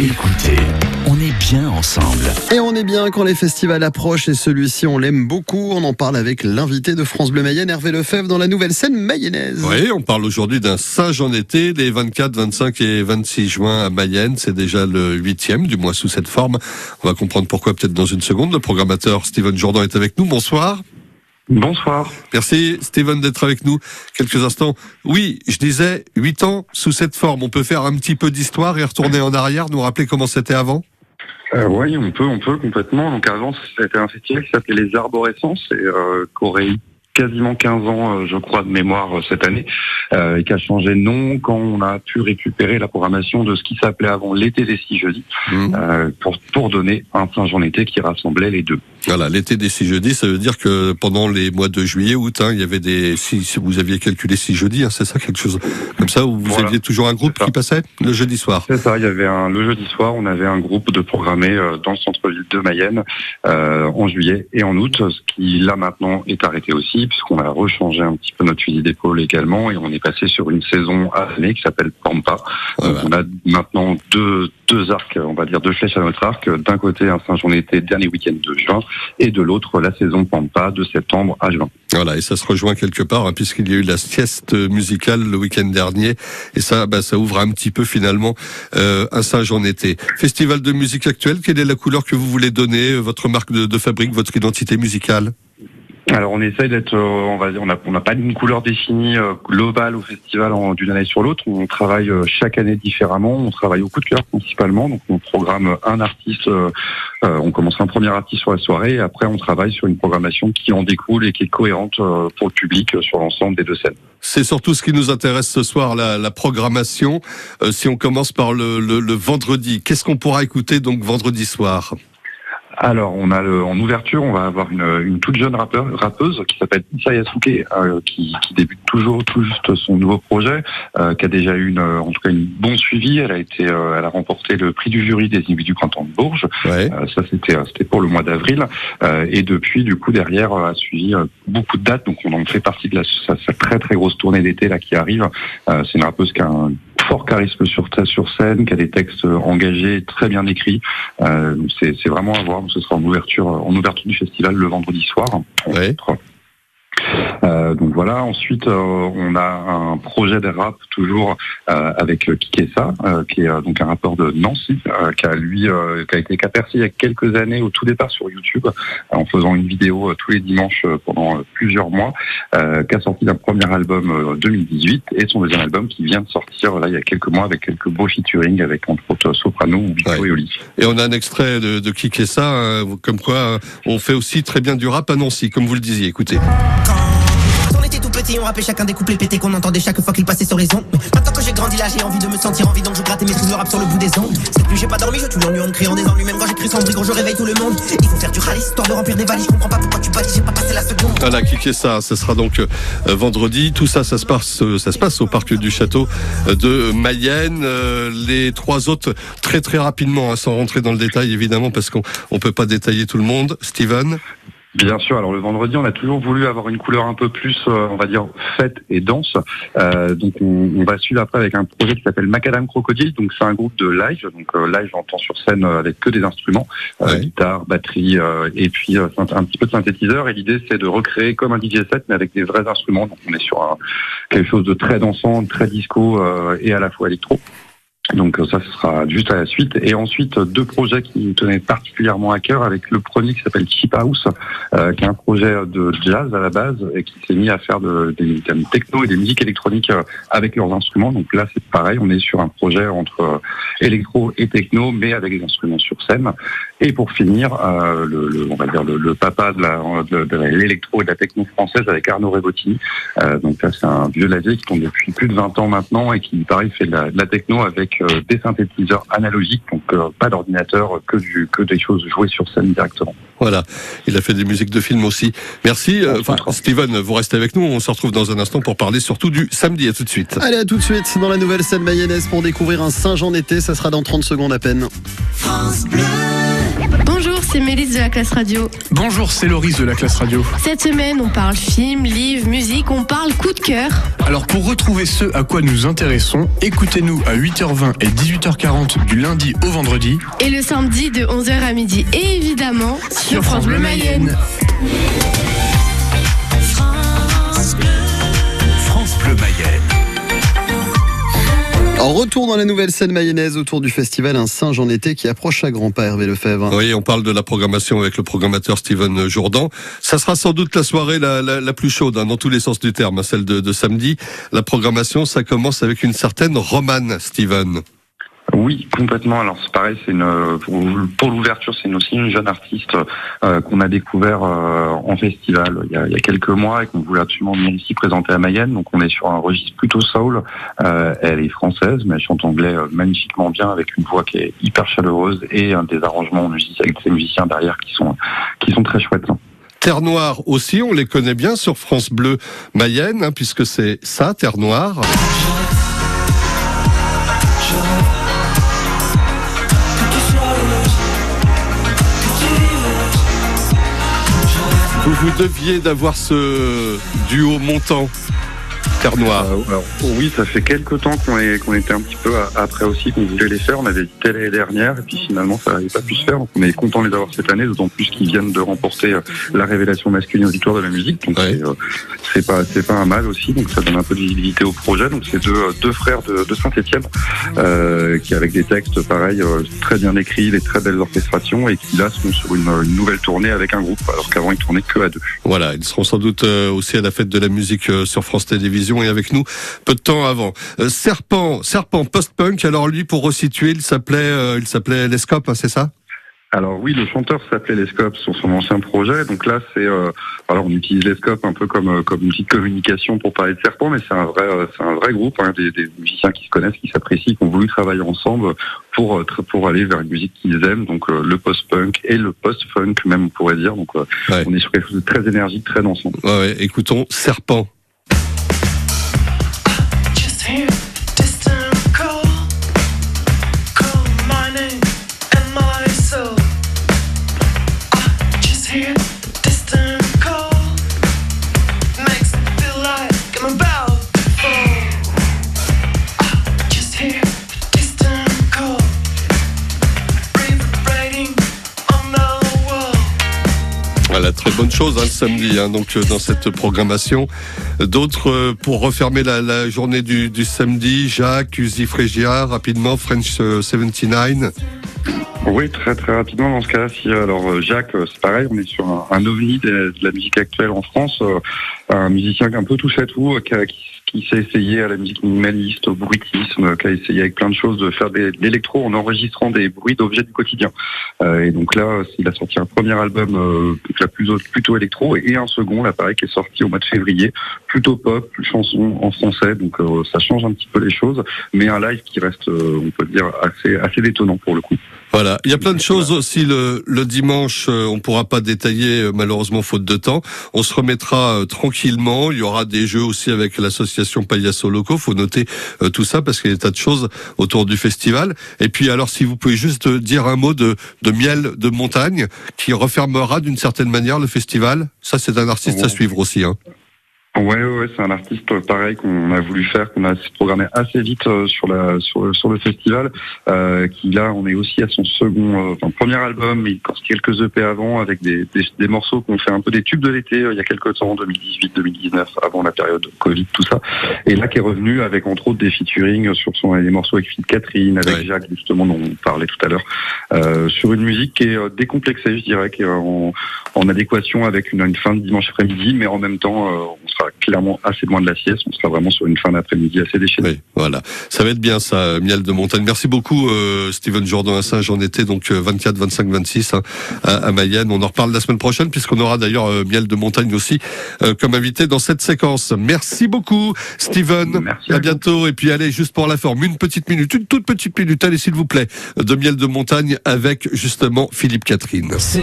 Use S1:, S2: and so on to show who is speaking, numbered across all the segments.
S1: Écoutez, on est bien ensemble.
S2: Et on est bien quand les festivals approchent et celui-ci on l'aime beaucoup. On en parle avec l'invité de France Bleu Mayenne, Hervé Lefebvre, dans la nouvelle scène mayonnaise.
S3: Oui, on parle aujourd'hui d'un Saint-Jean-Été, les 24, 25 et 26 juin à Mayenne. C'est déjà le huitième, du mois sous cette forme. On va comprendre pourquoi peut-être dans une seconde. Le programmateur Steven Jourdan est avec nous. Bonsoir.
S4: Bonsoir.
S3: Merci Steven d'être avec nous quelques instants. Oui, je disais, huit ans sous cette forme. On peut faire un petit peu d'histoire et retourner en arrière, nous rappeler comment c'était avant?
S4: Euh, oui, on peut, on peut complètement. Donc avant, c'était un festival qui s'appelait les Arborescences et euh, qu'aurait quasiment 15 ans, euh, je crois, de mémoire euh, cette année, euh, et qui a changé de nom quand on a pu récupérer la programmation de ce qui s'appelait avant l'été des six jeudis, mmh. pour, pour donner un Saint-Jean-Été qui rassemblait les deux.
S3: Voilà, l'été des six jeudis, ça veut dire que pendant les mois de juillet, août, hein, il y avait des, si, vous aviez calculé six jeudis, hein, c'est ça quelque chose comme ça, où vous aviez toujours un groupe qui passait le jeudi soir?
S4: C'est ça, il y avait un, le jeudi soir, on avait un groupe de programmés dans le centre-ville de Mayenne euh, en juillet et en août, ce qui là maintenant est arrêté aussi puisqu'on a rechangé un petit peu notre fusil d'épaule également et on est passé sur une saison à l'année qui s'appelle Pampa. Donc on a maintenant deux, deux arcs, on va dire deux flèches à notre arc. D'un côté un Saint-Jean-Été dernier week-end de juin et de l'autre la saison Pampa de septembre à juin.
S3: Voilà, et ça se rejoint quelque part hein, puisqu'il y a eu la sieste musicale le week-end dernier et ça, bah, ça ouvre un petit peu finalement euh, un Saint-Jean-Été. Festival de musique actuelle, quelle est la couleur que vous voulez donner, votre marque de fabrique, votre identité musicale?
S4: Alors on essaye d'être, euh, on va dire, on n'a on pas une couleur définie euh, globale au festival d'une année sur l'autre. On travaille euh, chaque année différemment. On travaille au coup de cœur principalement. Donc on programme un artiste. on commence un premier artiste sur la soirée. Et après on travaille sur une programmation qui en découle et qui est cohérente pour le public sur l'ensemble des deux scènes.
S3: C'est surtout ce qui nous intéresse ce soir, la, la programmation. si on commence par le, le, le vendredi, qu'est-ce qu'on pourra écouter donc vendredi soir?
S4: Alors, on a le, en ouverture, on va avoir une, une toute jeune rappeur, rappeuse qui s'appelle Issa euh, qui, qui, débute toujours tout juste son nouveau projet, euh, qui a déjà eu une, en tout cas une bon suivi. Elle a été, euh, elle a remporté le prix du jury des individus du printemps de Bourges.
S3: Ouais.
S4: Euh, ça, c'était, c'était pour le mois d'avril. et depuis, du coup, derrière, a suivi beaucoup de dates. Donc, on en fait partie de la, sa, sa très très grosse tournée d'été là qui arrive. c'est une rappeuse qui a un fort charisme sur, sur scène, qui a des textes engagés, très bien écrits. Euh, c'est vraiment à voir. Ce sera en ouverture, en ouverture du festival le vendredi soir.
S3: Ouais.
S4: Euh, donc voilà. Ensuite, euh, on a un projet de rap toujours euh, avec Kikessa, euh, qui est donc un rappeur de Nancy, qui a lui, qui a été aperçu il y a quelques années au tout départ sur YouTube, en faisant une vidéo tous les dimanches pendant plusieurs mois, qui a sorti un premier album 2018 et son deuxième album qui vient de sortir là il y a quelques mois avec quelques beaux featuring avec entre autres Soprano ou Vito
S3: ouais.
S4: et Oli.
S3: Et on a un extrait de, de Kikessa, comme quoi on fait aussi très bien du rap à Nancy, comme vous le disiez. Écoutez.
S5: Quand petit, on rappelait chacun des couplets pétés qu'on entendait chaque fois qu'il passait sur les ondes. Maintenant que j'ai grandi là, j'ai envie de me sentir en vie, donc je gratte et maîtrise le rap sur le bout des ongles. Cette nuit, j'ai pas dormi, je tue l'ennui en criant des ennuis. Même quand j'écris sans bruit, quand je réveille tout le monde. Il faut faire du rallye, histoire de remplir des valises. Je comprends pas pourquoi tu bats, j'ai pas passé la seconde.
S3: Voilà, cliquez ça, ce sera donc euh, vendredi. Tout ça, ça se passe, euh, ça se passe au parc du château euh, de Mayenne. Les trois autres, très très rapidement, hein, sans rentrer dans le détail évidemment, parce qu'on on peut pas détailler tout le monde. Steven?
S4: Bien sûr. Alors le vendredi, on a toujours voulu avoir une couleur un peu plus, euh, on va dire, fête et danse. Euh, donc on, on, va suivre après avec un projet qui s'appelle Macadam Crocodile. Donc c'est un groupe de live. Donc euh, live, j'entends sur scène avec que des instruments,
S3: ouais.
S4: guitare, batterie et puis un, un, petit peu de synthétiseur. Et l'idée c'est de recréer comme un DJ set, mais avec des vrais instruments. Donc on est sur un, quelque chose de très dansant, très disco et à la fois électro. Donc ça, ce sera juste à la suite. Et ensuite, deux projets qui nous tenaient particulièrement à cœur, avec le premier qui s'appelle Chip House, euh, qui est un projet de jazz à la base, et qui s'est mis à faire de, des, des techno et des musiques électroniques avec leurs instruments. Donc là, c'est pareil, on est sur un projet entre électro et techno, mais avec des instruments sur scène. Et pour finir, euh, le, le, on va dire le, le papa de, l'électro et de la techno française avec Arnaud Rebottini. Euh, donc là, c'est un vieux lavier qui tombe depuis plus de 20 ans maintenant et qui, pareil, fait de la, techno avec euh, des synthétiseurs analogiques, donc euh, pas d'ordinateur, que, du, que des choses jouées sur scène directement.
S3: Voilà, il a fait des musiques de films aussi. Merci. Euh, enfin, Steven, vous restez avec nous. On se retrouve dans un instant pour parler surtout du samedi. À tout de suite.
S2: Allez, à tout de suite dans la nouvelle scène mayonnaise pour découvrir un Saint-Jean été. Ça sera dans 30 secondes à peine.
S6: France Bleu. Bonjour, c'est Mélisse de la classe radio.
S7: Bonjour, c'est Loris de la classe radio.
S6: Cette semaine, on parle film, livre, musique, on parle coup de cœur.
S7: Alors pour retrouver ce à quoi nous intéressons, écoutez-nous à 8h20 et 18h40 du lundi au vendredi.
S6: Et le samedi de 11h à midi. Et évidemment, sur, France Bleu Mayenne.
S1: France
S2: retour dans la nouvelle scène mayonnaise autour du festival Un singe en été qui approche à grands pas, Hervé Lefebvre.
S3: Oui, on parle de la programmation avec le programmateur Steven Jourdan. Ça sera sans doute la soirée la, plus chaude, hein, dans tous les sens du terme, hein, celle de, de samedi. La programmation, ça commence avec une certaine romane, Steven.
S4: Oui, complètement. Alors c'est pareil, c'est une pour, l'ouverture, c'est aussi une jeune artiste euh, qu'on a découvert euh, en festival il y, a, il y, a, quelques mois et qu'on voulait absolument venir ici présenter à Mayenne. Donc on est sur un registre plutôt soul. Euh, elle est française, mais elle chante anglais euh, magnifiquement bien avec une voix qui est hyper chaleureuse et des arrangements avec ses musiciens derrière qui sont qui sont très chouettes.
S3: Terre Noire aussi, on les connaît bien sur France Bleu Mayenne, hein, puisque c'est ça, Terre Noire. Vous deviez d'avoir ce duo montant. Terre Noire.
S4: Euh, alors, oui, ça fait quelques temps qu'on est qu'on était un petit peu après aussi qu'on voulait les faire. On avait dit l'année dernière et puis finalement ça n'avait pas pu se faire. Donc on est content de les avoir cette année, d'autant plus qu'ils viennent de remporter euh, la révélation masculine auditoire de la musique. Donc ouais. c'est pas un mal aussi. Donc ça donne un peu de visibilité au projet. Donc c'est deux deux frères de, euh, qui avec des textes pareils très bien écrits, des très belles orchestrations et qui là sont sur une, une nouvelle tournée avec un groupe alors qu'avant ils tournaient que à deux.
S3: Voilà, ils seront sans doute aussi à la fête de la musique sur France Télévisions et avec nous peu de temps avant. Euh, Serpent, Serpent post-punk. Alors lui, pour resituer, il s'appelait, euh, il s'appelait Lescope, hein, c'est ça?
S4: Alors oui, le chanteur s'appelait Lescope sur son ancien projet. Donc là, c'est euh, alors on utilise Lescope un peu comme comme outil de communication pour parler de Serpent, mais c'est un vrai c'est un vrai groupe, hein, des, des, musiciens qui se connaissent, qui s'apprécient, qui ont voulu travailler ensemble pour pour aller vers une musique qu'ils aiment. Donc euh, le post-punk et le post-funk même on pourrait dire. Donc euh, ouais. on est sur quelque chose de très énergique, très dansant.
S3: Ouais, ouais. Écoutons Serpent. Voilà, très bonne chose hein, le samedi, hein, donc dans cette programmation. D'autres euh, pour refermer la, journée du, samedi, Jacques, Uzi Frégia, rapidement, French 79.
S4: Oui, très très rapidement dans ce cas-là. Alors Jacques, c'est pareil, on est sur un, ovni de, la musique actuelle en France, euh, un musicien un peu touche à tout, qui, qui qui s'est essayé à la musique minimaliste, au bruitisme, qui a essayé avec plein de choses de faire de l'électro en enregistrant des bruits d'objets du quotidien. Euh, et donc là, il a sorti un premier album euh, la plutôt électro et un second, là pareil, qui est sorti au mois de février, plutôt pop, plus chanson en français. Donc euh, ça change un petit peu les choses, mais un live qui reste, euh, on peut dire, assez assez détonnant pour le coup.
S3: Voilà, il y a plein de choses aussi le, le dimanche. Euh, on pourra pas détailler euh, malheureusement faute de temps. On se remettra euh, tranquillement. Il y aura des jeux aussi avec l'association Payaso Loco. Faut noter tout ça parce qu'il y a des tas de choses autour du festival. Et puis alors, si vous pouvez juste dire un mot de, de miel de montagne qui refermera d'une certaine manière le festival. Ça, c'est un artiste oh. à suivre aussi. Hein.
S4: Ouais, ouais, c'est un artiste pareil qu'on a voulu faire, qu'on a programmé assez vite euh, sur la sur, sur le festival. Euh, qui là, on est aussi à son second, euh, enfin, premier album, mais quelques EP avant avec des, des, des morceaux qu'on fait un peu des tubes de l'été euh, il y a quelques temps, 2018-2019, avant la période Covid, tout ça. Et là, qui est revenu avec entre autres des featuring sur son des morceaux avec Philippe Catherine, avec ouais. Jacques justement dont on parlait tout à l'heure, euh, sur une musique qui est décomplexée, je dirais, qui est en, en adéquation avec une, une fin de dimanche après-midi, mais en même temps, on sera clairement assez loin de la sieste. On sera vraiment sur une fin d'après-midi assez déchaînée.
S3: Oui, voilà. Ça va être bien ça, miel de montagne. Merci beaucoup, euh, Steven Saint. J'en étais donc 24, 25, 26 hein, à, à, Mayenne. On en reparle la semaine prochaine puisqu'on aura d'ailleurs euh, miel de montagne aussi euh, comme invité dans cette séquence. Merci beaucoup, Steven.
S4: Merci
S3: à, à bientôt. Et puis allez, juste pour la forme, une petite minute, une toute petite minute, allez s'il vous plaît, de miel de montagne avec justement Philippe Catherine.
S8: C'est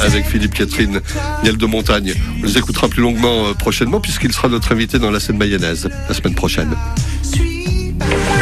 S3: avec Philippe Catherine, Niel de Montagne. On les écoutera plus longuement euh, prochainement puisqu'il sera notre invité dans la scène mayonnaise la semaine prochaine.